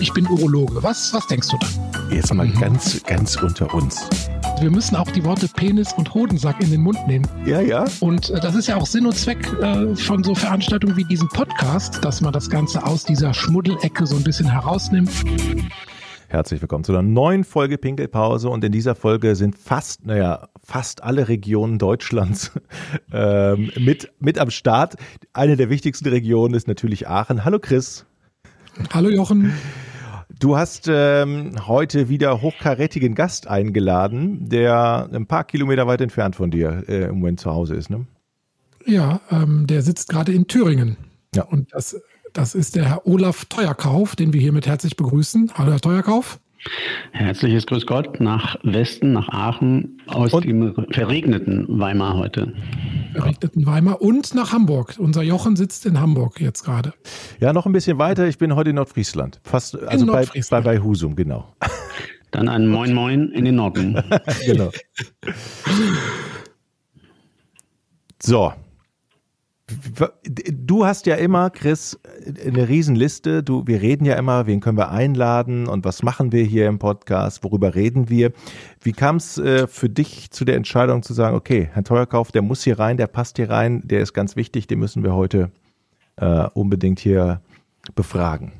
ich bin Urologe. Was, was denkst du dann? Jetzt mal ganz, ganz unter uns. Wir müssen auch die Worte Penis und Hodensack in den Mund nehmen. Ja, ja. Und äh, das ist ja auch Sinn und Zweck äh, von so Veranstaltungen wie diesem Podcast, dass man das Ganze aus dieser Schmuddelecke so ein bisschen herausnimmt. Herzlich willkommen zu einer neuen Folge Pinkelpause und in dieser Folge sind fast, naja, fast alle Regionen Deutschlands ähm, mit, mit am Start. Eine der wichtigsten Regionen ist natürlich Aachen. Hallo Chris. Hallo Jochen. Du hast ähm, heute wieder hochkarätigen Gast eingeladen, der ein paar Kilometer weit entfernt von dir äh, im Moment zu Hause ist, ne? Ja, ähm, der sitzt gerade in Thüringen. Ja. Und das, das ist der Herr Olaf Teuerkauf, den wir hiermit herzlich begrüßen. Hallo, Herr Teuerkauf. Herzliches Grüß Gott nach Westen, nach Aachen, aus und? dem verregneten Weimar heute. Verregneten Weimar und nach Hamburg. Unser Jochen sitzt in Hamburg jetzt gerade. Ja, noch ein bisschen weiter. Ich bin heute in Nordfriesland. Fast, also bei, bei, bei Husum, genau. Dann ein Moin Moin in den Norden. genau. So, Du hast ja immer, Chris, eine Riesenliste. Du, wir reden ja immer, wen können wir einladen und was machen wir hier im Podcast, worüber reden wir. Wie kam es äh, für dich zu der Entscheidung zu sagen, okay, Herr Teuerkauf, der muss hier rein, der passt hier rein, der ist ganz wichtig, den müssen wir heute äh, unbedingt hier befragen?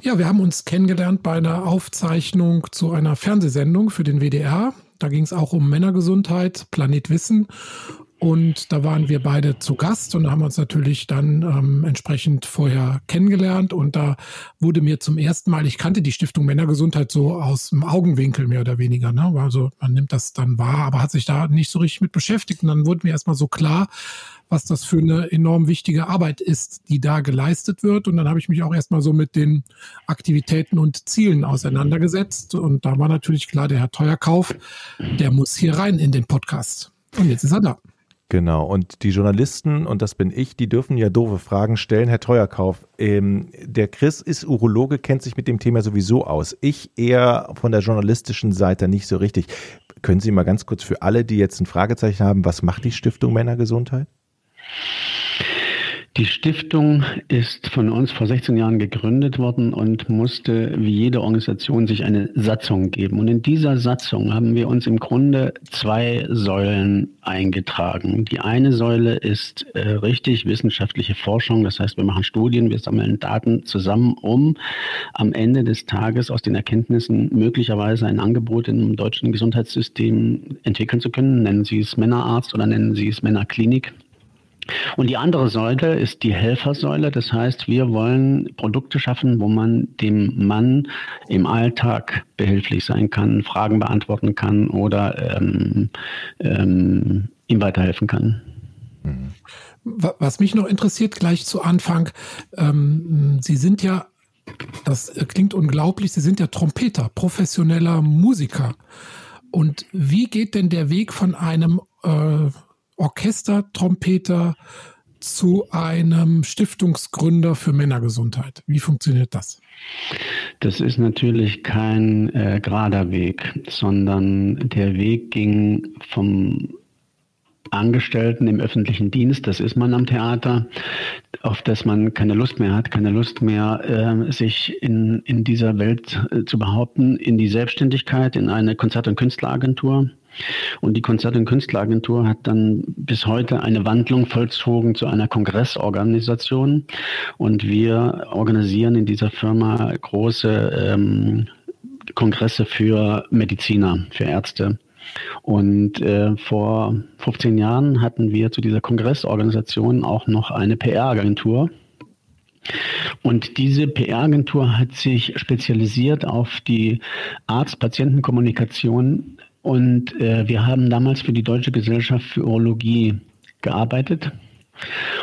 Ja, wir haben uns kennengelernt bei einer Aufzeichnung zu einer Fernsehsendung für den WDR. Da ging es auch um Männergesundheit, Planet Wissen. Und da waren wir beide zu Gast und haben uns natürlich dann ähm, entsprechend vorher kennengelernt. Und da wurde mir zum ersten Mal, ich kannte die Stiftung Männergesundheit so aus dem Augenwinkel mehr oder weniger. Ne? Also man nimmt das dann wahr, aber hat sich da nicht so richtig mit beschäftigt. Und dann wurde mir erstmal so klar, was das für eine enorm wichtige Arbeit ist, die da geleistet wird. Und dann habe ich mich auch erstmal so mit den Aktivitäten und Zielen auseinandergesetzt. Und da war natürlich klar, der Herr Teuerkauf, der muss hier rein in den Podcast. Und jetzt ist er da. Genau, und die Journalisten, und das bin ich, die dürfen ja doofe Fragen stellen. Herr Teuerkauf, ähm, der Chris ist Urologe, kennt sich mit dem Thema sowieso aus. Ich eher von der journalistischen Seite nicht so richtig. Können Sie mal ganz kurz für alle, die jetzt ein Fragezeichen haben, was macht die Stiftung Männergesundheit? Die Stiftung ist von uns vor 16 Jahren gegründet worden und musste wie jede Organisation sich eine Satzung geben. Und in dieser Satzung haben wir uns im Grunde zwei Säulen eingetragen. Die eine Säule ist äh, richtig wissenschaftliche Forschung. Das heißt, wir machen Studien, wir sammeln Daten zusammen, um am Ende des Tages aus den Erkenntnissen möglicherweise ein Angebot im deutschen Gesundheitssystem entwickeln zu können. Nennen Sie es Männerarzt oder nennen Sie es Männerklinik. Und die andere Säule ist die Helfersäule. Das heißt, wir wollen Produkte schaffen, wo man dem Mann im Alltag behilflich sein kann, Fragen beantworten kann oder ähm, ähm, ihm weiterhelfen kann. Mhm. Was mich noch interessiert, gleich zu Anfang, ähm, Sie sind ja, das klingt unglaublich, Sie sind ja Trompeter, professioneller Musiker. Und wie geht denn der Weg von einem äh, Orchestertrompeter zu einem Stiftungsgründer für Männergesundheit. Wie funktioniert das? Das ist natürlich kein äh, gerader Weg, sondern der Weg ging vom Angestellten im öffentlichen Dienst, das ist man am Theater, auf das man keine Lust mehr hat, keine Lust mehr, äh, sich in, in dieser Welt äh, zu behaupten, in die Selbstständigkeit, in eine Konzert- und Künstleragentur. Und die Konzert- und Künstleragentur hat dann bis heute eine Wandlung vollzogen zu einer Kongressorganisation. Und wir organisieren in dieser Firma große ähm, Kongresse für Mediziner, für Ärzte. Und äh, vor 15 Jahren hatten wir zu dieser Kongressorganisation auch noch eine PR-Agentur. Und diese PR-Agentur hat sich spezialisiert auf die Arzt-Patienten-Kommunikation und äh, wir haben damals für die Deutsche Gesellschaft für Urologie gearbeitet.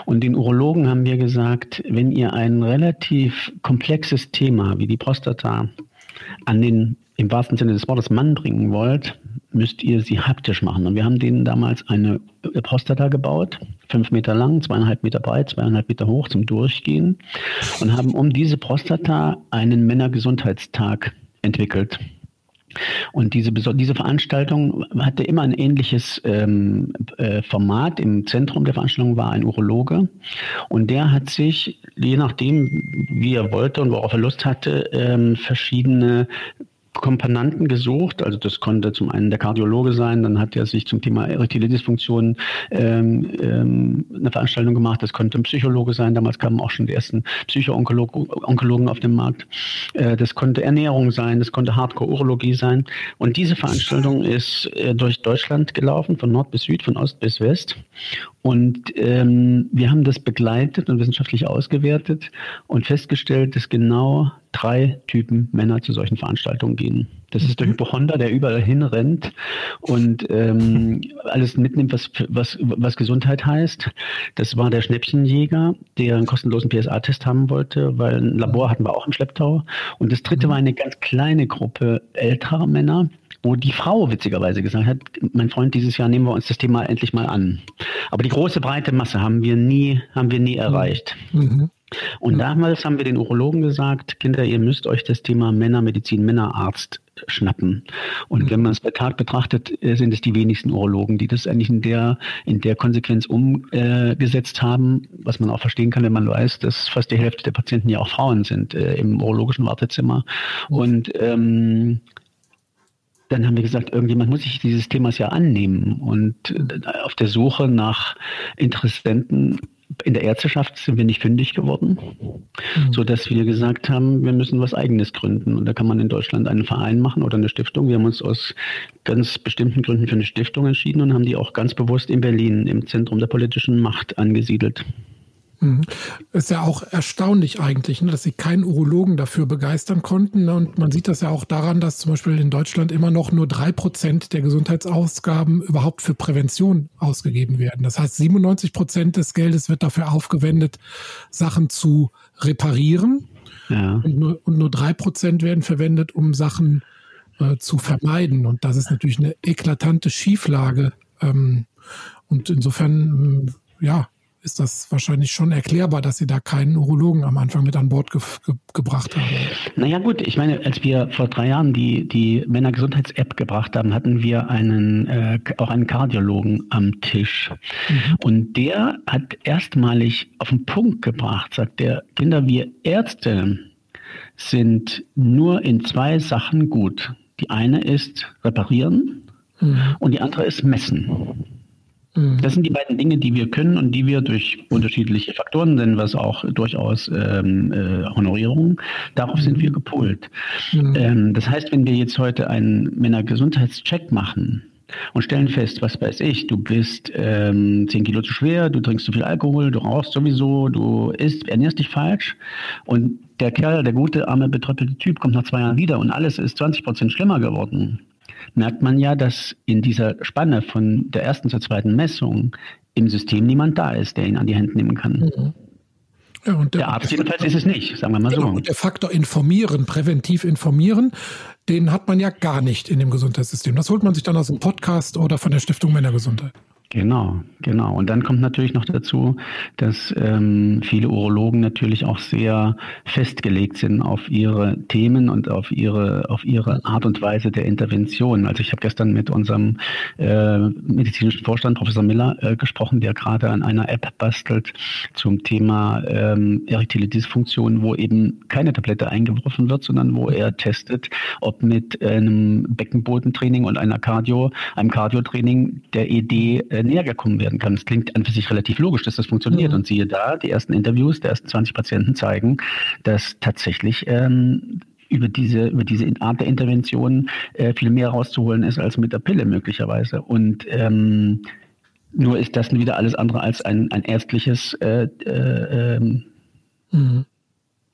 Und den Urologen haben wir gesagt, wenn ihr ein relativ komplexes Thema wie die Prostata an den im wahrsten Sinne des Wortes Mann bringen wollt, müsst ihr sie haptisch machen. Und wir haben denen damals eine Prostata gebaut, fünf Meter lang, zweieinhalb Meter breit, zweieinhalb Meter hoch zum Durchgehen und haben um diese Prostata einen Männergesundheitstag entwickelt. Und diese, diese Veranstaltung hatte immer ein ähnliches ähm, äh, Format. Im Zentrum der Veranstaltung war ein Urologe und der hat sich, je nachdem, wie er wollte und worauf er Lust hatte, ähm, verschiedene Komponenten gesucht. Also das konnte zum einen der Kardiologe sein, dann hat er sich zum Thema erektile Dysfunktion ähm, ähm, eine Veranstaltung gemacht. Das konnte ein Psychologe sein. Damals kamen auch schon die ersten Psycho-Onkologen auf den Markt. Äh, das konnte Ernährung sein, das konnte Hardcore-Urologie sein. Und diese Veranstaltung ist äh, durch Deutschland gelaufen, von Nord bis Süd, von Ost bis West. Und ähm, wir haben das begleitet und wissenschaftlich ausgewertet und festgestellt, dass genau drei Typen Männer zu solchen Veranstaltungen gehen. Das ist der mhm. Hypochonder, der überall hinrennt und ähm, alles mitnimmt, was, was, was Gesundheit heißt. Das war der Schnäppchenjäger, der einen kostenlosen PSA-Test haben wollte, weil ein Labor hatten wir auch im Schlepptau. Und das dritte mhm. war eine ganz kleine Gruppe älterer Männer, wo die Frau witzigerweise gesagt hat, mein Freund, dieses Jahr nehmen wir uns das Thema endlich mal an. Aber die große breite Masse haben wir nie, haben wir nie erreicht. Mhm. Und damals haben wir den Urologen gesagt, Kinder, ihr müsst euch das Thema Männermedizin, Männerarzt schnappen. Und wenn man es bei Tat betrachtet, äh, sind es die wenigsten Urologen, die das eigentlich in der, in der Konsequenz umgesetzt haben, was man auch verstehen kann, wenn man weiß, dass fast die Hälfte der Patienten ja auch Frauen sind äh, im urologischen Wartezimmer. Und ähm, dann haben wir gesagt, irgendjemand muss sich dieses Themas ja annehmen. Und äh, auf der Suche nach Interessenten in der Ärzteschaft sind wir nicht fündig geworden, mhm. so dass wir gesagt haben, wir müssen was Eigenes gründen. Und da kann man in Deutschland einen Verein machen oder eine Stiftung. Wir haben uns aus ganz bestimmten Gründen für eine Stiftung entschieden und haben die auch ganz bewusst in Berlin im Zentrum der politischen Macht angesiedelt. Mhm. Ist ja auch erstaunlich eigentlich, ne, dass sie keinen Urologen dafür begeistern konnten. Ne? Und man sieht das ja auch daran, dass zum Beispiel in Deutschland immer noch nur drei Prozent der Gesundheitsausgaben überhaupt für Prävention ausgegeben werden. Das heißt, 97 Prozent des Geldes wird dafür aufgewendet, Sachen zu reparieren. Ja. Und, nur, und nur drei Prozent werden verwendet, um Sachen äh, zu vermeiden. Und das ist natürlich eine eklatante Schieflage. Ähm, und insofern, ja, ist das wahrscheinlich schon erklärbar, dass Sie da keinen Urologen am Anfang mit an Bord ge ge gebracht haben. Naja gut, ich meine, als wir vor drei Jahren die, die Männergesundheits-App gebracht haben, hatten wir einen, äh, auch einen Kardiologen am Tisch. Mhm. Und der hat erstmalig auf den Punkt gebracht, sagt der, Kinder, wir Ärzte sind nur in zwei Sachen gut. Die eine ist reparieren mhm. und die andere ist messen. Mhm. Das sind die beiden Dinge, die wir können und die wir durch unterschiedliche Faktoren, nennen wir es auch durchaus ähm, äh, Honorierung, darauf sind wir gepolt. Mhm. Ähm, das heißt, wenn wir jetzt heute einen Männergesundheitscheck machen, und stellen fest, was weiß ich, du bist ähm, 10 Kilo zu schwer, du trinkst zu viel Alkohol, du rauchst sowieso, du isst, ernährst dich falsch und der Kerl, der gute, arme, betröppelte Typ kommt nach zwei Jahren wieder und alles ist 20 Prozent schlimmer geworden merkt man ja, dass in dieser Spanne von der ersten zur zweiten Messung im System niemand da ist, der ihn an die Hand nehmen kann. Mhm. Ja, der, der, Arzt jedenfalls ist es nicht, sagen wir mal genau, so. Und der Faktor informieren, präventiv informieren, den hat man ja gar nicht in dem Gesundheitssystem. Das holt man sich dann aus dem Podcast oder von der Stiftung Männergesundheit. Genau, genau. Und dann kommt natürlich noch dazu, dass ähm, viele Urologen natürlich auch sehr festgelegt sind auf ihre Themen und auf ihre auf ihre Art und Weise der Intervention. Also ich habe gestern mit unserem äh, medizinischen Vorstand Professor Miller äh, gesprochen, der gerade an einer App bastelt zum Thema ähm, erektile Dysfunktion, wo eben keine Tablette eingeworfen wird, sondern wo er testet, ob mit einem Beckenbodentraining und einer Cardio, einem Cardiotraining der ED äh, näher gekommen werden kann. Es klingt an für sich relativ logisch, dass das funktioniert. Mhm. Und siehe da, die ersten Interviews der ersten 20 Patienten zeigen, dass tatsächlich ähm, über diese, über diese Art der Intervention äh, viel mehr rauszuholen ist als mit der Pille möglicherweise. Und ähm, nur ist das wieder alles andere als ein, ein ärztliches äh, äh, ähm, mhm.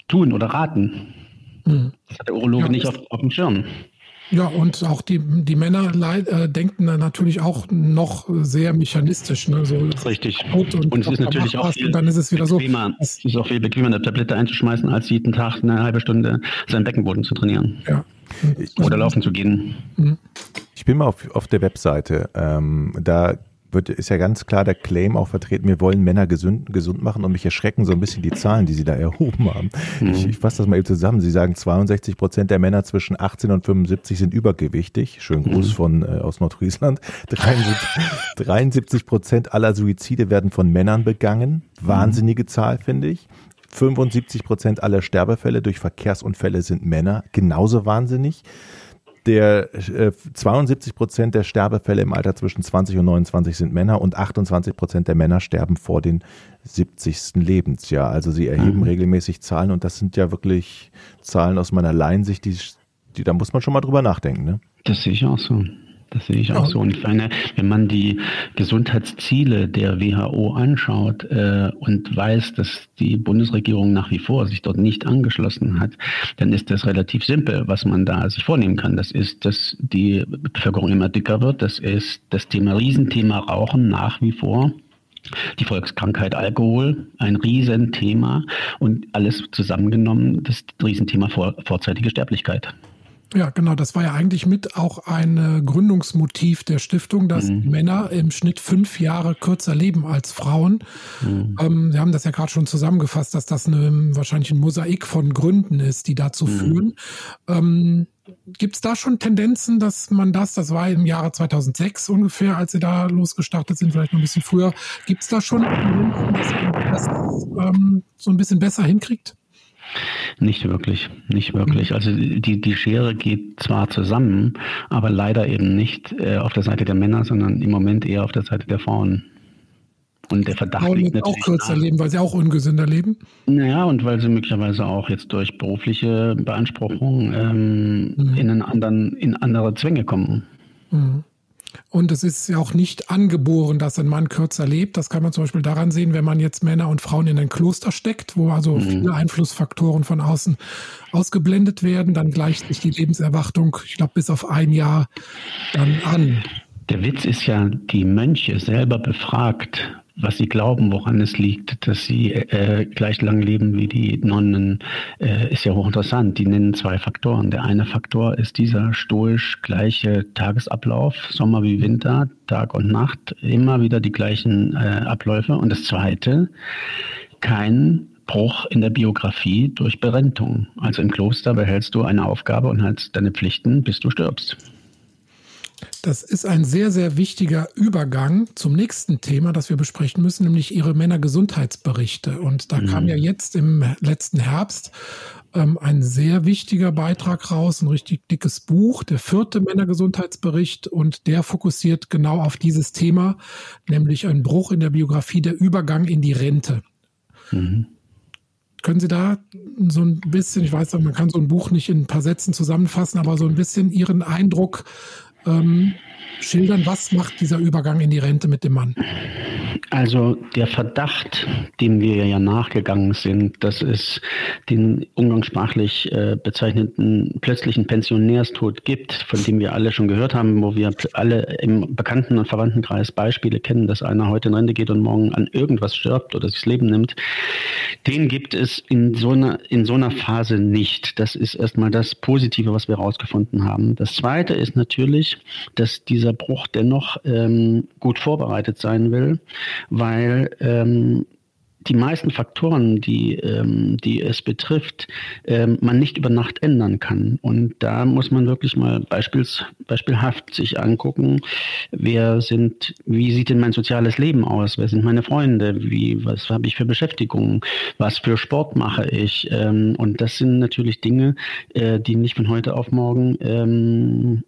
Tun oder Raten. Mhm. Das hat der Urologe ja, nicht auf, auf dem Schirm. Ja, und auch die, die Männer äh, denken dann natürlich auch noch sehr mechanistisch. Ne? So Richtig. Und, und, es ist natürlich auch viel, dann ist es wieder bequemer, so. Es ist auch viel bequemer, eine Tablette einzuschmeißen, als jeden Tag eine halbe Stunde seinen Beckenboden zu trainieren. Ja. Oder laufen zu gehen. Mhm. Ich bin mal auf, auf der Webseite. Ähm, da wird, ist ja ganz klar der Claim auch vertreten, wir wollen Männer gesund, gesund machen und mich erschrecken so ein bisschen die Zahlen, die Sie da erhoben haben. Mhm. Ich, ich fasse das mal eben zusammen. Sie sagen, 62 Prozent der Männer zwischen 18 und 75 sind übergewichtig. Schönen Gruß mhm. von äh, aus Nordfriesland. 73 Prozent aller Suizide werden von Männern begangen. Wahnsinnige Zahl, finde ich. 75 Prozent aller Sterbefälle durch Verkehrsunfälle sind Männer. Genauso wahnsinnig der äh, 72 Prozent der Sterbefälle im Alter zwischen 20 und 29 sind Männer und 28 Prozent der Männer sterben vor den 70. Lebensjahr. Also sie erheben mhm. regelmäßig Zahlen und das sind ja wirklich Zahlen aus meiner Laiensicht, die, die da muss man schon mal drüber nachdenken. Ne? Das sehe ich auch so. Das sehe ich auch so. Und meine, wenn man die Gesundheitsziele der WHO anschaut äh, und weiß, dass die Bundesregierung nach wie vor sich dort nicht angeschlossen hat, dann ist das relativ simpel, was man da sich vornehmen kann. Das ist, dass die Bevölkerung immer dicker wird. Das ist das Thema Riesenthema Rauchen nach wie vor. Die Volkskrankheit Alkohol, ein Riesenthema und alles zusammengenommen das Riesenthema vor, vorzeitige Sterblichkeit. Ja, genau. Das war ja eigentlich mit auch ein Gründungsmotiv der Stiftung, dass mhm. Männer im Schnitt fünf Jahre kürzer leben als Frauen. Mhm. Ähm, Sie haben das ja gerade schon zusammengefasst, dass das eine, wahrscheinlich ein Mosaik von Gründen ist, die dazu mhm. führen. Ähm, Gibt es da schon Tendenzen, dass man das, das war im Jahre 2006 ungefähr, als Sie da losgestartet sind, vielleicht noch ein bisschen früher, gibt es da schon Tendenzen, dass man das ähm, so ein bisschen besser hinkriegt? Nicht wirklich, nicht wirklich. Also die, die Schere geht zwar zusammen, aber leider eben nicht äh, auf der Seite der Männer, sondern im Moment eher auf der Seite der Frauen. Und der Verdacht Frauen liegt natürlich auch kürzer leben, weil sie auch ungesünder leben? Naja, und weil sie möglicherweise auch jetzt durch berufliche Beanspruchung ähm, mhm. in, einen anderen, in andere Zwänge kommen. Mhm. Und es ist ja auch nicht angeboren, dass ein Mann kürzer lebt. Das kann man zum Beispiel daran sehen, wenn man jetzt Männer und Frauen in ein Kloster steckt, wo also mhm. viele Einflussfaktoren von außen ausgeblendet werden. Dann gleicht sich die Lebenserwartung, ich glaube, bis auf ein Jahr dann an. Der Witz ist ja, die Mönche selber befragt, was sie glauben, woran es liegt, dass sie äh, gleich lang leben wie die Nonnen, äh, ist ja hochinteressant. Die nennen zwei Faktoren. Der eine Faktor ist dieser stoisch gleiche Tagesablauf, Sommer wie Winter, Tag und Nacht, immer wieder die gleichen äh, Abläufe. Und das zweite, kein Bruch in der Biografie durch Berentung. Also im Kloster behältst du eine Aufgabe und hast deine Pflichten, bis du stirbst. Das ist ein sehr, sehr wichtiger Übergang zum nächsten Thema, das wir besprechen müssen, nämlich Ihre Männergesundheitsberichte. Und da mhm. kam ja jetzt im letzten Herbst ähm, ein sehr wichtiger Beitrag raus, ein richtig dickes Buch, der vierte Männergesundheitsbericht. Und der fokussiert genau auf dieses Thema, nämlich ein Bruch in der Biografie, der Übergang in die Rente. Mhm. Können Sie da so ein bisschen, ich weiß, man kann so ein Buch nicht in ein paar Sätzen zusammenfassen, aber so ein bisschen Ihren Eindruck ähm, schildern, was macht dieser Übergang in die Rente mit dem Mann? Also der Verdacht, dem wir ja nachgegangen sind, dass es den umgangssprachlich äh, bezeichneten plötzlichen Pensionärstod gibt, von dem wir alle schon gehört haben, wo wir alle im Bekannten- und Verwandtenkreis Beispiele kennen, dass einer heute in Rente geht und morgen an irgendwas stirbt oder sich das Leben nimmt, den gibt es in so einer, in so einer Phase nicht. Das ist erstmal das Positive, was wir herausgefunden haben. Das Zweite ist natürlich, dass dieser Bruch dennoch ähm, gut vorbereitet sein will weil ähm, die meisten Faktoren, die, ähm, die es betrifft, ähm, man nicht über Nacht ändern kann. Und da muss man wirklich mal beispiels, beispielhaft sich angucken, wer sind, wie sieht denn mein soziales Leben aus? Wer sind meine Freunde? Wie, was habe ich für Beschäftigung? Was für Sport mache ich? Ähm, und das sind natürlich Dinge, äh, die nicht von heute auf morgen ähm,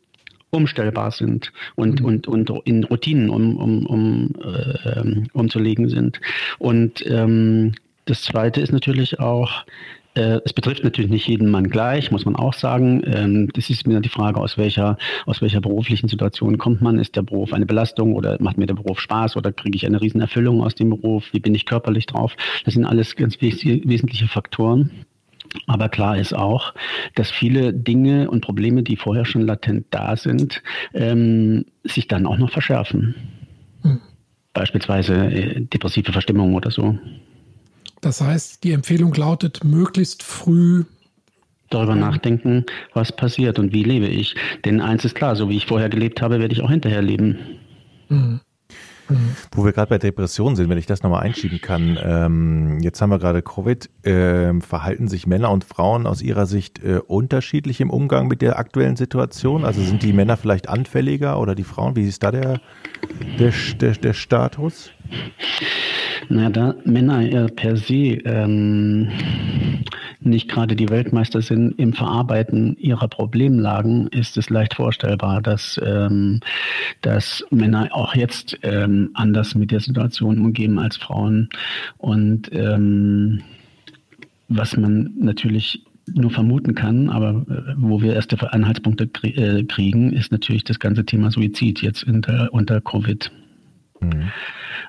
umstellbar sind und, mhm. und, und in Routinen um, um, um, äh, umzulegen sind. Und ähm, das Zweite ist natürlich auch, äh, es betrifft natürlich nicht jeden Mann gleich, muss man auch sagen. Ähm, das ist mir die Frage, aus welcher, aus welcher beruflichen Situation kommt man? Ist der Beruf eine Belastung oder macht mir der Beruf Spaß oder kriege ich eine Riesenerfüllung aus dem Beruf? Wie bin ich körperlich drauf? Das sind alles ganz wesentliche Faktoren. Aber klar ist auch, dass viele Dinge und Probleme, die vorher schon latent da sind, ähm, sich dann auch noch verschärfen. Hm. Beispielsweise äh, depressive Verstimmung oder so. Das heißt, die Empfehlung lautet, möglichst früh darüber nachdenken, was passiert und wie lebe ich. Denn eins ist klar, so wie ich vorher gelebt habe, werde ich auch hinterher leben. Mhm. Wo wir gerade bei Depressionen sind, wenn ich das nochmal einschieben kann. Ähm, jetzt haben wir gerade Covid. Ähm, verhalten sich Männer und Frauen aus Ihrer Sicht äh, unterschiedlich im Umgang mit der aktuellen Situation? Also sind die Männer vielleicht anfälliger oder die Frauen? Wie ist da der, der, der, der Status? Na, da Männer ja per se ähm, nicht gerade die Weltmeister sind im Verarbeiten ihrer Problemlagen, ist es leicht vorstellbar, dass, ähm, dass Männer auch jetzt ähm, anders mit der Situation umgehen als Frauen. Und ähm, was man natürlich nur vermuten kann, aber äh, wo wir erste Anhaltspunkte äh, kriegen, ist natürlich das ganze Thema Suizid jetzt unter, unter Covid. Mhm.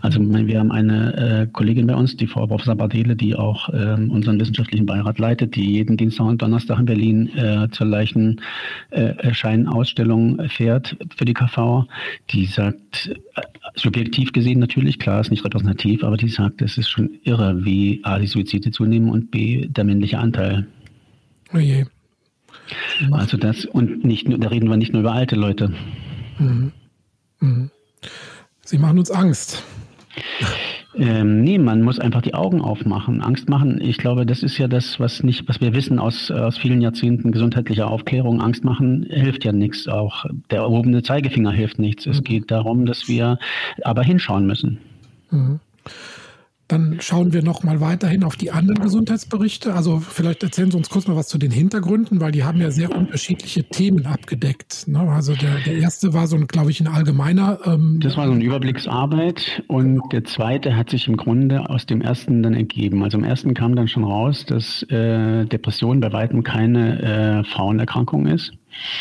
Also wir haben eine äh, Kollegin bei uns, die Frau Professor Bardele, die auch ähm, unseren wissenschaftlichen Beirat leitet, die jeden Dienstag und Donnerstag in Berlin äh, zur Leichenerscheinausstellung äh, fährt für die KV. Die sagt, äh, subjektiv gesehen natürlich, klar, ist nicht repräsentativ, aber die sagt, es ist schon irre, wie A, die Suizide zunehmen und B, der männliche Anteil. Oh je. Also das, und nicht nur, da reden wir nicht nur über alte Leute. Mhm. Mhm. Sie machen uns Angst. Ähm, nee, man muss einfach die Augen aufmachen, Angst machen. Ich glaube, das ist ja das, was nicht, was wir wissen aus, aus vielen Jahrzehnten gesundheitlicher Aufklärung. Angst machen hilft ja nichts. Auch der erhobene Zeigefinger hilft nichts. Es mhm. geht darum, dass wir aber hinschauen müssen. Mhm. Dann schauen wir noch mal weiterhin auf die anderen Gesundheitsberichte. Also vielleicht erzählen Sie uns kurz mal was zu den Hintergründen, weil die haben ja sehr unterschiedliche Themen abgedeckt. Ne? Also der, der erste war so, glaube ich, ein allgemeiner. Ähm, das war so eine Überblicksarbeit und der zweite hat sich im Grunde aus dem ersten dann ergeben. Also im ersten kam dann schon raus, dass äh, Depression bei weitem keine äh, Frauenerkrankung ist.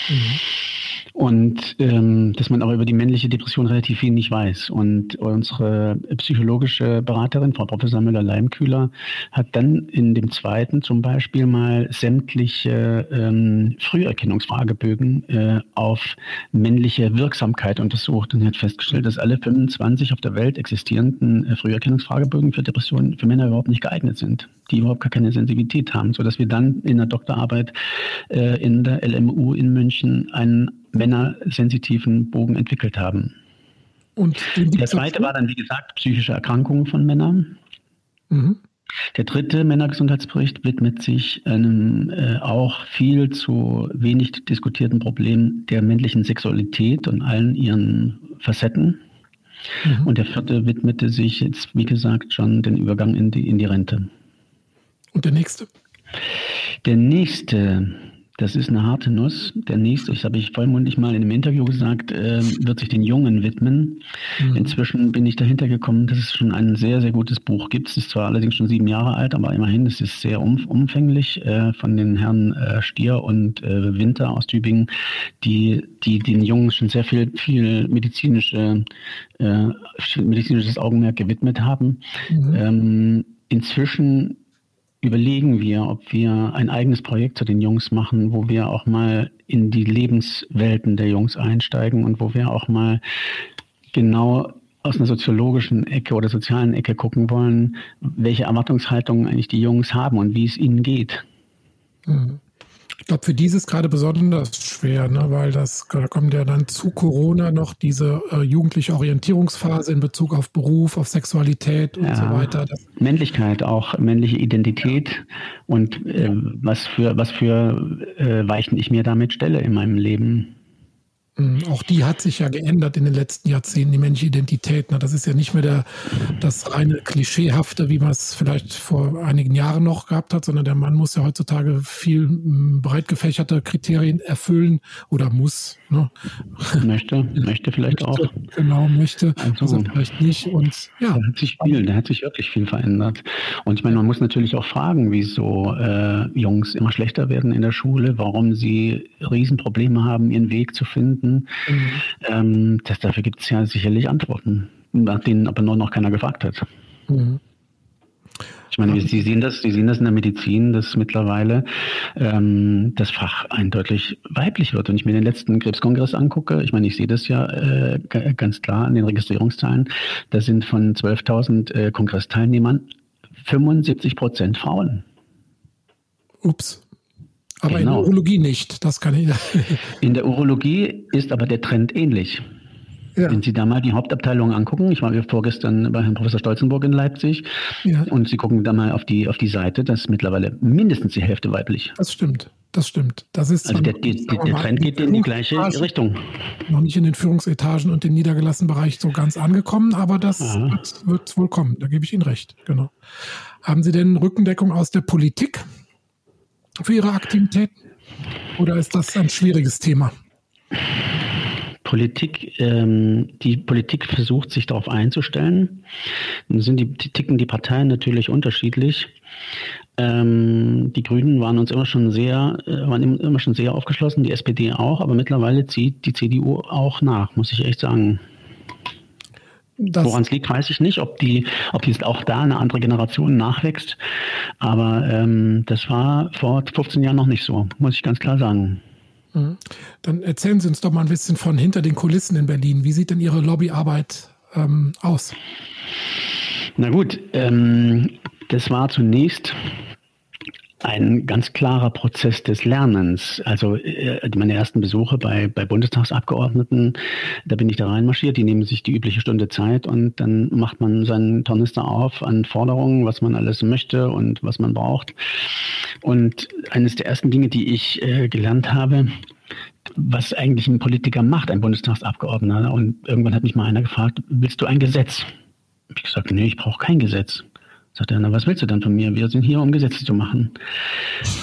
Mhm und ähm, dass man aber über die männliche Depression relativ wenig weiß. Und unsere psychologische Beraterin, Frau Professor Müller-Leimkühler, hat dann in dem zweiten zum Beispiel mal sämtliche ähm, Früherkennungsfragebögen äh, auf männliche Wirksamkeit untersucht und hat festgestellt, dass alle 25 auf der Welt existierenden äh, Früherkennungsfragebögen für Depressionen für Männer überhaupt nicht geeignet sind, die überhaupt gar keine Sensibilität haben, sodass wir dann in der Doktorarbeit äh, in der LMU in München einen männersensitiven Bogen entwickelt haben. Und der zweite war dann, wie gesagt, psychische Erkrankungen von Männern. Mhm. Der dritte Männergesundheitsbericht widmet sich einem äh, auch viel zu wenig diskutierten Problem der männlichen Sexualität und allen ihren Facetten. Mhm. Und der vierte widmete sich jetzt, wie gesagt, schon den Übergang in die, in die Rente. Und der nächste? Der nächste das ist eine harte Nuss. Der nächste, das habe ich vollmundig mal in einem Interview gesagt, äh, wird sich den Jungen widmen. Mhm. Inzwischen bin ich dahinter gekommen, dass es schon ein sehr, sehr gutes Buch gibt. Es ist zwar allerdings schon sieben Jahre alt, aber immerhin, es ist sehr umf umfänglich äh, von den Herren äh, Stier und äh, Winter aus Tübingen, die, die den Jungen schon sehr viel, viel medizinische, äh, medizinisches Augenmerk gewidmet haben. Mhm. Ähm, inzwischen überlegen wir, ob wir ein eigenes Projekt zu den Jungs machen, wo wir auch mal in die Lebenswelten der Jungs einsteigen und wo wir auch mal genau aus einer soziologischen Ecke oder sozialen Ecke gucken wollen, welche Erwartungshaltungen eigentlich die Jungs haben und wie es ihnen geht. Mhm. Ich glaube, für die ist es gerade besonders schwer, ne? weil das, da kommt ja dann zu Corona noch diese äh, jugendliche Orientierungsphase in Bezug auf Beruf, auf Sexualität und ja, so weiter. Das Männlichkeit, auch männliche Identität ja. und äh, was für, was für äh, Weichen ich mir damit stelle in meinem Leben. Mhm, auch die hat sich ja geändert in den letzten Jahrzehnten, die männliche Identität. Das ist ja nicht mehr der, das reine Klischeehafte, wie man es vielleicht vor einigen Jahren noch gehabt hat, sondern der Mann muss ja heutzutage viel mm, breit gefächerte Kriterien erfüllen oder muss. Ne? Möchte, möchte vielleicht möchte, auch. Genau, möchte, also, also vielleicht nicht. Und ja. Da hat sich viel, da hat sich wirklich viel verändert. Und ich meine, man muss natürlich auch fragen, wieso äh, Jungs immer schlechter werden in der Schule, warum sie Riesenprobleme haben, ihren Weg zu finden finden. Mhm. Ähm, das, dafür gibt es ja sicherlich Antworten, nach denen aber nur noch keiner gefragt hat. Mhm. Ich meine, Sie sehen das, Sie sehen das in der Medizin, dass mittlerweile ähm, das Fach eindeutig weiblich wird. Wenn ich mir den letzten Krebskongress angucke, ich meine, ich sehe das ja äh, ganz klar an den Registrierungszahlen, da sind von 12.000 äh, Kongressteilnehmern 75 Prozent Frauen. Ups. Aber genau. in der Urologie nicht, das kann ich. in der Urologie ist aber der Trend ähnlich. Ja. Wenn Sie da mal die Hauptabteilung angucken, ich war vorgestern bei Herrn Professor Stolzenburg in Leipzig ja. und Sie gucken da mal auf die, auf die Seite, das ist mittlerweile mindestens die Hälfte weiblich. Das stimmt. Das stimmt. Das ist also der, die, der Trend geht in die gleiche Richtung. Noch nicht in den Führungsetagen und im niedergelassenen Bereich so ganz angekommen, aber das wird, wird, wohl kommen. Da gebe ich Ihnen recht. Genau. Haben Sie denn Rückendeckung aus der Politik für Ihre Aktivitäten? Oder ist das ein schwieriges Thema? Politik, ähm, die Politik versucht sich darauf einzustellen. Dann sind die, ticken die Parteien natürlich unterschiedlich. Ähm, die Grünen waren uns immer schon sehr, äh, waren immer schon sehr aufgeschlossen, die SPD auch, aber mittlerweile zieht die CDU auch nach, muss ich echt sagen. Woran es liegt, weiß ich nicht, ob die, ob die auch da eine andere Generation nachwächst. Aber ähm, das war vor 15 Jahren noch nicht so, muss ich ganz klar sagen. Mhm. Dann erzählen Sie uns doch mal ein bisschen von hinter den Kulissen in Berlin. Wie sieht denn Ihre Lobbyarbeit ähm, aus? Na gut, ähm, das war zunächst ein ganz klarer Prozess des Lernens. Also äh, meine ersten Besuche bei, bei Bundestagsabgeordneten, da bin ich da reinmarschiert, die nehmen sich die übliche Stunde Zeit und dann macht man seinen Tornister auf an Forderungen, was man alles möchte und was man braucht. Und eines der ersten Dinge, die ich äh, gelernt habe, was eigentlich ein Politiker macht, ein Bundestagsabgeordneter. Und irgendwann hat mich mal einer gefragt, willst du ein Gesetz? Ich gesagt, nee, ich brauche kein Gesetz. Sagt er, na, was willst du dann von mir? Wir sind hier, um Gesetze zu machen.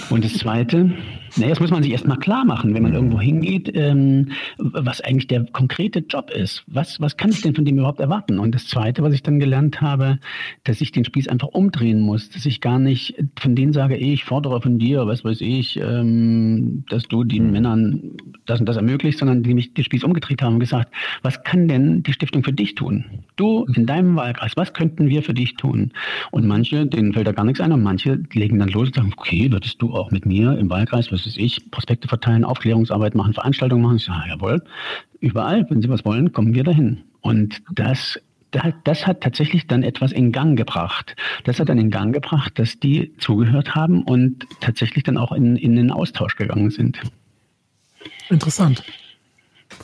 Und das Zweite, naja, das muss man sich erstmal klar machen, wenn man irgendwo hingeht, ähm, was eigentlich der konkrete Job ist. Was, was kann ich denn von dem überhaupt erwarten? Und das Zweite, was ich dann gelernt habe, dass ich den Spieß einfach umdrehen muss, dass ich gar nicht von denen sage, ey, ich fordere von dir, was weiß ich, ähm, dass du den mhm. Männern das und das ermöglicht, sondern die mich den Spieß umgedreht haben und gesagt, was kann denn die Stiftung für dich tun? Du in deinem Wahlkreis, was könnten wir für dich tun? Und manche, denen fällt da gar nichts ein und manche legen dann los und sagen, okay, würdest du auch mit mir im Wahlkreis, was weiß ich, Prospekte verteilen, Aufklärungsarbeit machen, Veranstaltungen machen. Ich sage, jawohl, überall, wenn Sie was wollen, kommen wir dahin. Und das das hat tatsächlich dann etwas in Gang gebracht. Das hat dann in Gang gebracht, dass die zugehört haben und tatsächlich dann auch in, in den Austausch gegangen sind. Interessant.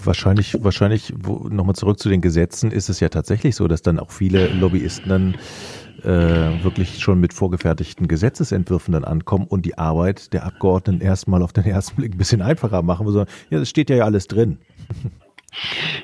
Wahrscheinlich, wahrscheinlich nochmal zurück zu den Gesetzen, ist es ja tatsächlich so, dass dann auch viele Lobbyisten dann äh, wirklich schon mit vorgefertigten Gesetzesentwürfen dann ankommen und die Arbeit der Abgeordneten erstmal auf den ersten Blick ein bisschen einfacher machen. So, ja, das steht ja alles drin.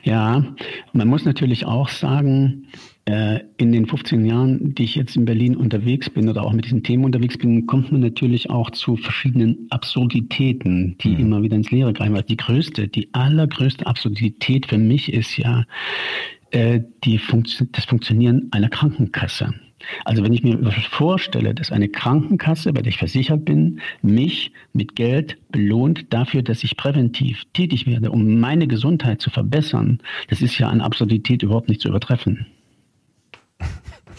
Ja, man muss natürlich auch sagen, in den 15 Jahren, die ich jetzt in Berlin unterwegs bin oder auch mit diesen Themen unterwegs bin, kommt man natürlich auch zu verschiedenen Absurditäten, die mhm. immer wieder ins Leere greifen. Also die größte, die allergrößte Absurdität für mich ist ja äh, die Funktio das Funktionieren einer Krankenkasse. Also wenn ich mir vorstelle, dass eine Krankenkasse, bei der ich versichert bin, mich mit Geld belohnt dafür, dass ich präventiv tätig werde, um meine Gesundheit zu verbessern, das ist ja an Absurdität überhaupt nicht zu übertreffen.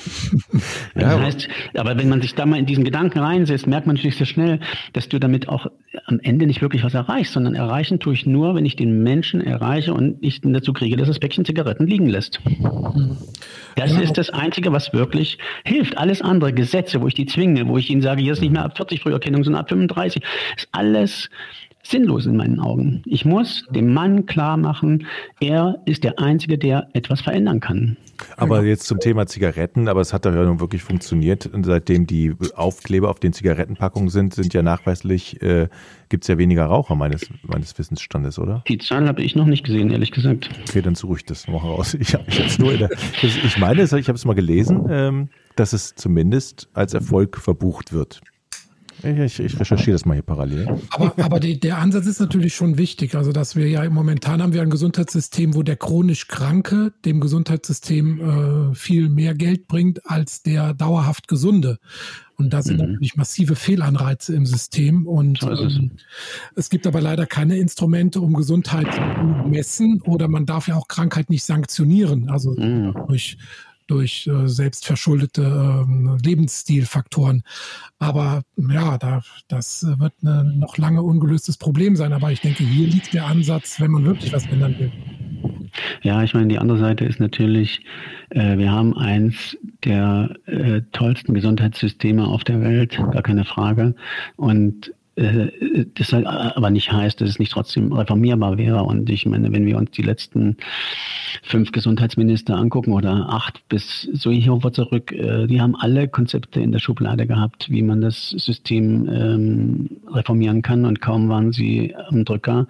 ja, das heißt, aber wenn man sich da mal in diesen Gedanken reinsetzt, merkt man natürlich sehr schnell, dass du damit auch am Ende nicht wirklich was erreichst, sondern erreichen tue ich nur, wenn ich den Menschen erreiche und nicht dazu kriege, dass das Päckchen Zigaretten liegen lässt. Das ja. ist das Einzige, was wirklich hilft. Alles andere, Gesetze, wo ich die zwinge, wo ich ihnen sage, hier ist nicht mehr ab 40 Früherkennung, sondern ab 35, ist alles sinnlos in meinen Augen. Ich muss dem Mann klar machen, er ist der Einzige, der etwas verändern kann. Aber jetzt zum Thema Zigaretten, aber es hat doch ja nun wirklich funktioniert. Seitdem die Aufkleber auf den Zigarettenpackungen sind, sind ja nachweislich, äh, gibt es ja weniger Raucher meines, meines Wissensstandes, oder? Die Zahl habe ich noch nicht gesehen, ehrlich gesagt. Okay, dann suche ich das noch raus. Ich, ich, nur der, ich meine, ich habe es mal gelesen, ähm, dass es zumindest als Erfolg verbucht wird. Ich, ich, recherchiere das mal hier parallel. Aber, aber die, der Ansatz ist natürlich schon wichtig. Also, dass wir ja momentan haben wir ein Gesundheitssystem, wo der chronisch Kranke dem Gesundheitssystem äh, viel mehr Geld bringt als der dauerhaft Gesunde. Und da sind mhm. natürlich massive Fehlanreize im System. Und ähm, es gibt aber leider keine Instrumente, um Gesundheit zu messen oder man darf ja auch Krankheit nicht sanktionieren. Also mhm. durch durch äh, selbstverschuldete äh, Lebensstilfaktoren. Aber ja, da, das wird ein noch lange ungelöstes Problem sein. Aber ich denke, hier liegt der Ansatz, wenn man wirklich was ändern will. Ja, ich meine, die andere Seite ist natürlich, äh, wir haben eins der äh, tollsten Gesundheitssysteme auf der Welt, gar keine Frage. Und das aber nicht heißt, dass es nicht trotzdem reformierbar wäre. Und ich meine, wenn wir uns die letzten fünf Gesundheitsminister angucken oder acht bis so hier zurück, äh, die haben alle Konzepte in der Schublade gehabt, wie man das System ähm, reformieren kann. Und kaum waren sie am Drücker,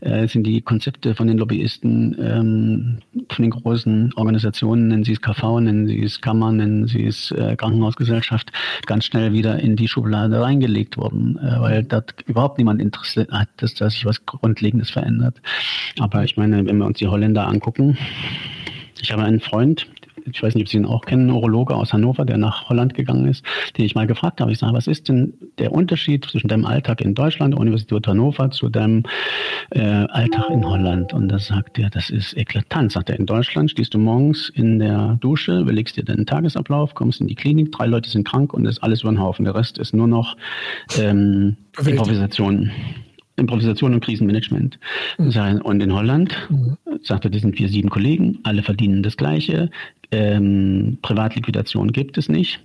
äh, sind die Konzepte von den Lobbyisten, ähm, von den großen Organisationen, nennen sie es KV, nennen sie es Kammer, nennen sie es äh, Krankenhausgesellschaft, ganz schnell wieder in die Schublade reingelegt worden, äh, weil dort überhaupt niemand Interesse hat, dass da sich was Grundlegendes verändert. Aber ich meine, wenn wir uns die Holländer angucken, ich habe einen Freund, ich weiß nicht, ob Sie ihn auch kennen, Neurologe aus Hannover, der nach Holland gegangen ist, den ich mal gefragt habe. Ich sage, was ist denn der Unterschied zwischen deinem Alltag in Deutschland, Universität Hannover, zu deinem äh, Alltag in Holland? Und da sagt er, das ist eklatant. Sagt er, in Deutschland stehst du morgens in der Dusche, überlegst dir deinen Tagesablauf, kommst in die Klinik, drei Leute sind krank und das ist alles über den Haufen. Der Rest ist nur noch ähm, Improvisation. Improvisation und Krisenmanagement. Mhm. Und in Holland, mhm. sagt er, das sind wir sieben Kollegen, alle verdienen das Gleiche, ähm, Privatliquidation gibt es nicht.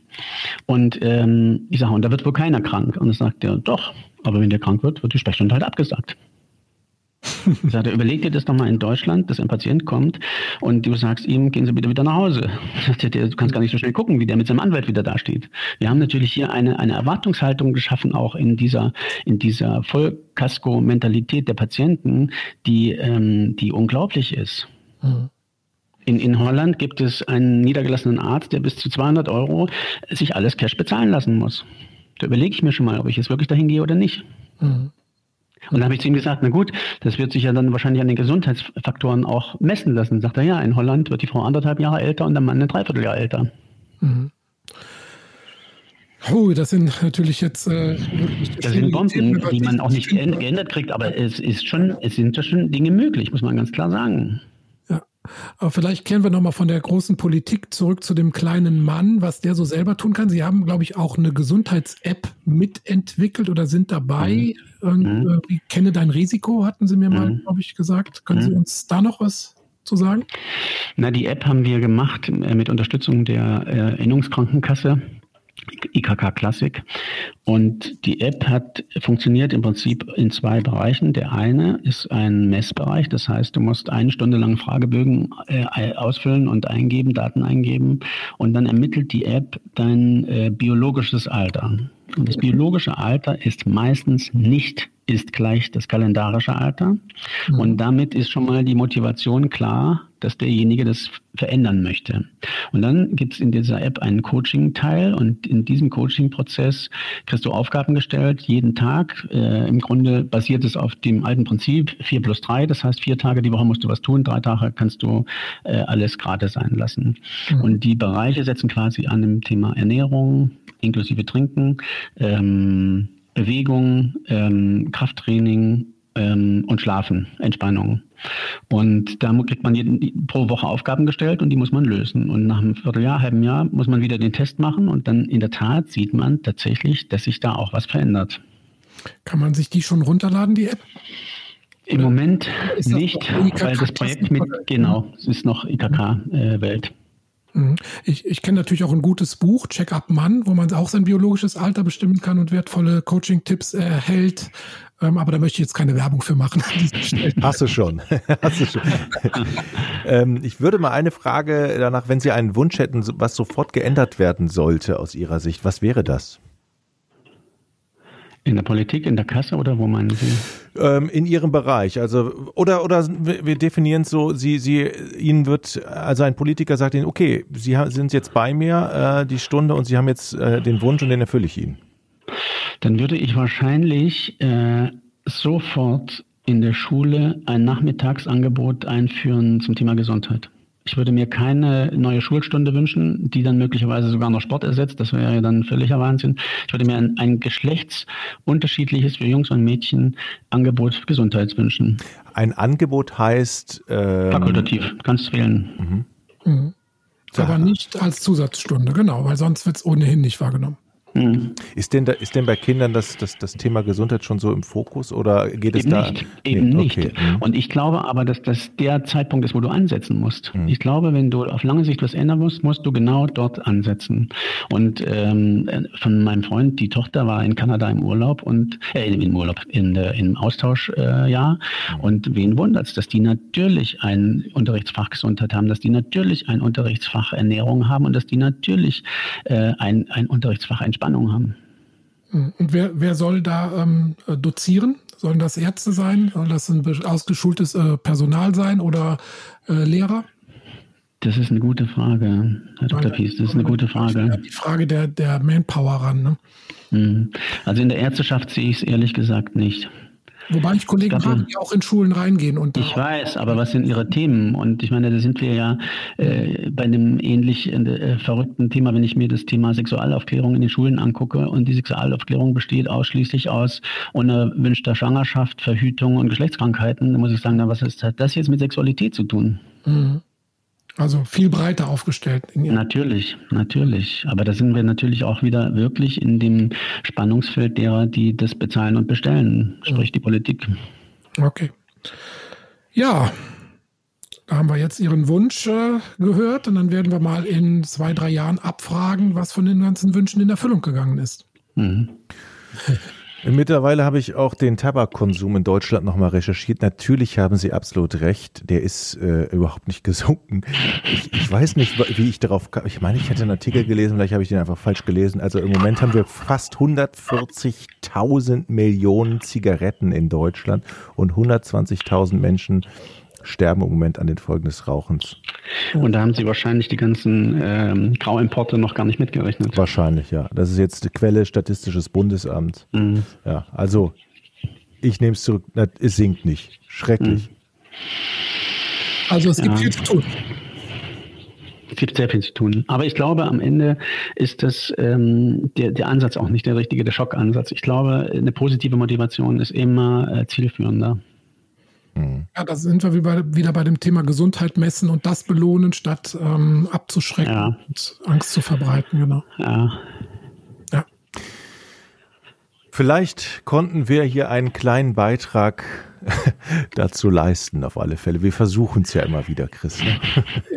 Und ähm, ich sage, und da wird wohl keiner krank. Und dann sagt er, doch, aber wenn der krank wird, wird die Sprechstunde halt abgesagt. Ich sagte, überleg dir das doch mal in Deutschland, dass ein Patient kommt und du sagst ihm, gehen Sie bitte wieder nach Hause. Sagte, du kannst gar nicht so schnell gucken, wie der mit seinem Anwalt wieder dasteht. Wir haben natürlich hier eine, eine Erwartungshaltung geschaffen, auch in dieser, in dieser Vollkasko-Mentalität der Patienten, die, ähm, die unglaublich ist. Mhm. In, in Holland gibt es einen niedergelassenen Arzt, der bis zu 200 Euro sich alles Cash bezahlen lassen muss. Da überlege ich mir schon mal, ob ich jetzt wirklich dahin gehe oder nicht. Mhm. Und da habe ich zu ihm gesagt, na gut, das wird sich ja dann wahrscheinlich an den Gesundheitsfaktoren auch messen lassen. Sagt er, ja, in Holland wird die Frau anderthalb Jahre älter und der Mann ein Dreivierteljahr älter. Mhm. Oh, das sind natürlich jetzt äh, das sind Bomben, die man auch nicht geändert kriegt, aber es ist schon, es sind ja schon Dinge möglich, muss man ganz klar sagen. Aber vielleicht kehren wir nochmal von der großen Politik zurück zu dem kleinen Mann, was der so selber tun kann. Sie haben, glaube ich, auch eine Gesundheits-App mitentwickelt oder sind dabei. Mhm. Äh, kenne dein Risiko, hatten Sie mir mal, mhm. glaube ich, gesagt. Können mhm. Sie uns da noch was zu sagen? Na, die App haben wir gemacht äh, mit Unterstützung der äh, Erinnerungskrankenkasse. IKK Classic. Und die App hat funktioniert im Prinzip in zwei Bereichen. Der eine ist ein Messbereich, das heißt, du musst eine Stunde lang Fragebögen äh, ausfüllen und eingeben, Daten eingeben und dann ermittelt die App dein äh, biologisches Alter. Und das biologische Alter ist meistens nicht ist gleich das kalendarische Alter. Mhm. Und damit ist schon mal die Motivation klar, dass derjenige das verändern möchte. Und dann gibt es in dieser App einen Coaching-Teil und in diesem Coaching-Prozess kriegst du Aufgaben gestellt, jeden Tag. Äh, Im Grunde basiert es auf dem alten Prinzip 4 plus 3, das heißt vier Tage die Woche musst du was tun, drei Tage kannst du äh, alles gratis sein lassen. Mhm. Und die Bereiche setzen quasi an dem Thema Ernährung, inklusive Trinken, ähm, Bewegung, ähm, Krafttraining ähm, und Schlafen, Entspannung. Und da kriegt man jeden, pro Woche Aufgaben gestellt und die muss man lösen. Und nach einem Vierteljahr, halben Jahr muss man wieder den Test machen und dann in der Tat sieht man tatsächlich, dass sich da auch was verändert. Kann man sich die schon runterladen, die App? Im Oder Moment nicht, weil das Projekt mit, genau, es ist noch IKK-Welt. Äh, Mhm. Ich, ich kenne natürlich auch ein gutes Buch, Check Up Mann, wo man auch sein biologisches Alter bestimmen kann und wertvolle Coaching-Tipps erhält. Ähm, aber da möchte ich jetzt keine Werbung für machen. Hast du schon. Hast du schon. ähm, ich würde mal eine Frage danach, wenn Sie einen Wunsch hätten, was sofort geändert werden sollte aus Ihrer Sicht, was wäre das? In der Politik, in der Kasse oder wo meinen Sie? Ähm, in Ihrem Bereich. Also, oder, oder wir definieren es so, Sie, Sie, Ihnen wird, also ein Politiker sagt Ihnen, okay, Sie sind jetzt bei mir äh, die Stunde und Sie haben jetzt äh, den Wunsch und den erfülle ich Ihnen. Dann würde ich wahrscheinlich äh, sofort in der Schule ein Nachmittagsangebot einführen zum Thema Gesundheit. Ich würde mir keine neue Schulstunde wünschen, die dann möglicherweise sogar noch Sport ersetzt. Das wäre ja dann völliger Wahnsinn. Ich würde mir ein, ein geschlechtsunterschiedliches für Jungs und Mädchen Angebot Gesundheits wünschen. Ein Angebot heißt ähm, fakultativ, kannst wählen. Mhm. Mhm. Aber nicht als Zusatzstunde, genau, weil sonst wird es ohnehin nicht wahrgenommen. Mhm. Ist, denn da, ist denn bei Kindern das, das, das Thema Gesundheit schon so im Fokus oder geht es eben da? Nicht, eben nee, nicht. Okay. Mhm. Und ich glaube aber, dass das der Zeitpunkt ist, wo du ansetzen musst. Mhm. Ich glaube, wenn du auf lange Sicht was ändern musst, musst du genau dort ansetzen. Und ähm, von meinem Freund, die Tochter war in Kanada im Urlaub und äh, im Urlaub, in der, im Austauschjahr. Äh, und wen wundert es, dass die natürlich ein Unterrichtsfach Gesundheit haben, dass die natürlich ein Unterrichtsfach Ernährung haben und dass die natürlich äh, ein, ein Unterrichtsfach Entspannung haben. Hm. Und wer, wer soll da ähm, dozieren? Sollen das Ärzte sein? Soll das ein ausgeschultes äh, Personal sein oder äh, Lehrer? Das ist eine gute Frage, Herr Dr. Pies, das ist eine gute Frage. Die Frage der, der Manpower ran. Ne? Hm. Also in der Ärzteschaft sehe ich es ehrlich gesagt nicht. Wobei ich Kollegen habe, die auch in Schulen reingehen. Und ich weiß, aber was sind ihre Themen? Und ich meine, da sind wir ja äh, bei einem ähnlich äh, verrückten Thema, wenn ich mir das Thema Sexualaufklärung in den Schulen angucke. Und die Sexualaufklärung besteht ausschließlich aus unerwünschter Schwangerschaft, Verhütung und Geschlechtskrankheiten. Da muss ich sagen, na, was ist, hat das jetzt mit Sexualität zu tun? Mhm. Also viel breiter aufgestellt. Natürlich, natürlich. Aber da sind wir natürlich auch wieder wirklich in dem Spannungsfeld derer, die das bezahlen und bestellen, sprich die Politik. Okay. Ja, da haben wir jetzt Ihren Wunsch äh, gehört und dann werden wir mal in zwei, drei Jahren abfragen, was von den ganzen Wünschen in Erfüllung gegangen ist. Mhm. Mittlerweile habe ich auch den Tabakkonsum in Deutschland nochmal recherchiert. Natürlich haben Sie absolut recht. Der ist äh, überhaupt nicht gesunken. Ich, ich, weiß nicht, wie ich darauf kam. Ich meine, ich hätte einen Artikel gelesen, vielleicht habe ich den einfach falsch gelesen. Also im Moment haben wir fast 140.000 Millionen Zigaretten in Deutschland und 120.000 Menschen sterben im Moment an den Folgen des Rauchens. Und da haben Sie wahrscheinlich die ganzen ähm, Grauimporte noch gar nicht mitgerechnet. Wahrscheinlich, ja. Das ist jetzt die Quelle Statistisches Bundesamt. Mhm. Ja, also ich nehme es zurück, es sinkt nicht. Schrecklich. Mhm. Also es gibt ja. viel zu tun. Es gibt sehr viel zu tun. Aber ich glaube, am Ende ist das ähm, der, der Ansatz auch nicht der richtige, der Schockansatz. Ich glaube, eine positive Motivation ist immer äh, zielführender. Ja, da sind wir wieder bei dem Thema Gesundheit messen und das belohnen, statt ähm, abzuschrecken ja. und Angst zu verbreiten, genau. Ja. ja. Vielleicht konnten wir hier einen kleinen Beitrag dazu leisten, auf alle Fälle. Wir versuchen es ja immer wieder, Chris. Ne?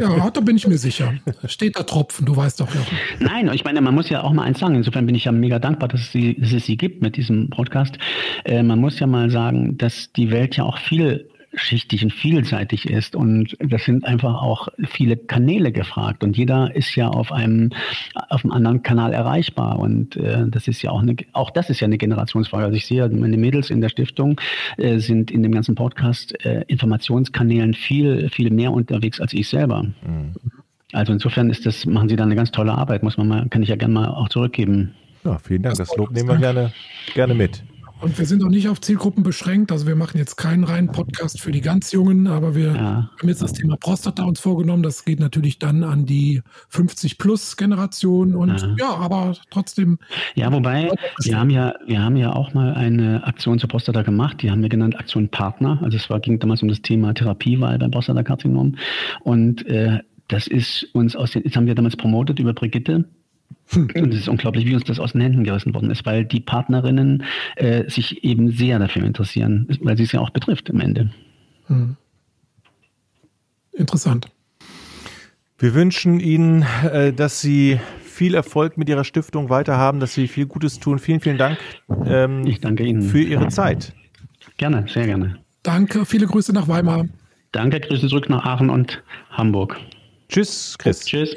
Ja, da bin ich mir sicher. Steht da Tropfen, du weißt doch ja. Nein, ich meine, man muss ja auch mal eins sagen. Insofern bin ich ja mega dankbar, dass es sie, dass es sie gibt mit diesem Podcast. Äh, man muss ja mal sagen, dass die Welt ja auch viel schichtig und vielseitig ist und das sind einfach auch viele Kanäle gefragt und jeder ist ja auf einem auf einem anderen Kanal erreichbar und äh, das ist ja auch eine auch das ist ja eine Generationsfrage. Also ich sehe meine Mädels in der Stiftung äh, sind in dem ganzen Podcast äh, Informationskanälen viel viel mehr unterwegs als ich selber. Mhm. Also insofern ist das machen sie da eine ganz tolle Arbeit, muss man mal kann ich ja gerne mal auch zurückgeben. Ja, vielen Dank. Das Lob nehmen wir gerne gerne mit. Und wir sind auch nicht auf Zielgruppen beschränkt. Also wir machen jetzt keinen reinen Podcast für die ganz Jungen, aber wir ja. haben jetzt das Thema Prostata uns vorgenommen. Das geht natürlich dann an die 50-Plus-Generation und ja. ja. aber trotzdem. Ja, wobei, wir haben ja, wir haben ja auch mal eine Aktion zur Prostata gemacht. Die haben wir genannt Aktion Partner. Also es war, ging damals um das Thema Therapiewahl beim Prostatakarzinom. Und äh, das ist uns aus den, das haben wir damals promotet über Brigitte und es ist unglaublich, wie uns das aus den Händen gerissen worden ist, weil die Partnerinnen äh, sich eben sehr dafür interessieren, weil sie es ja auch betrifft am Ende. Hm. Interessant. Wir wünschen Ihnen, äh, dass Sie viel Erfolg mit Ihrer Stiftung weiterhaben, dass Sie viel Gutes tun. Vielen, vielen Dank. Ähm, ich danke Ihnen. Für Ihre Zeit. Gerne, sehr gerne. Danke, viele Grüße nach Weimar. Danke, Grüße zurück nach Aachen und Hamburg. Tschüss, Chris. Tschüss.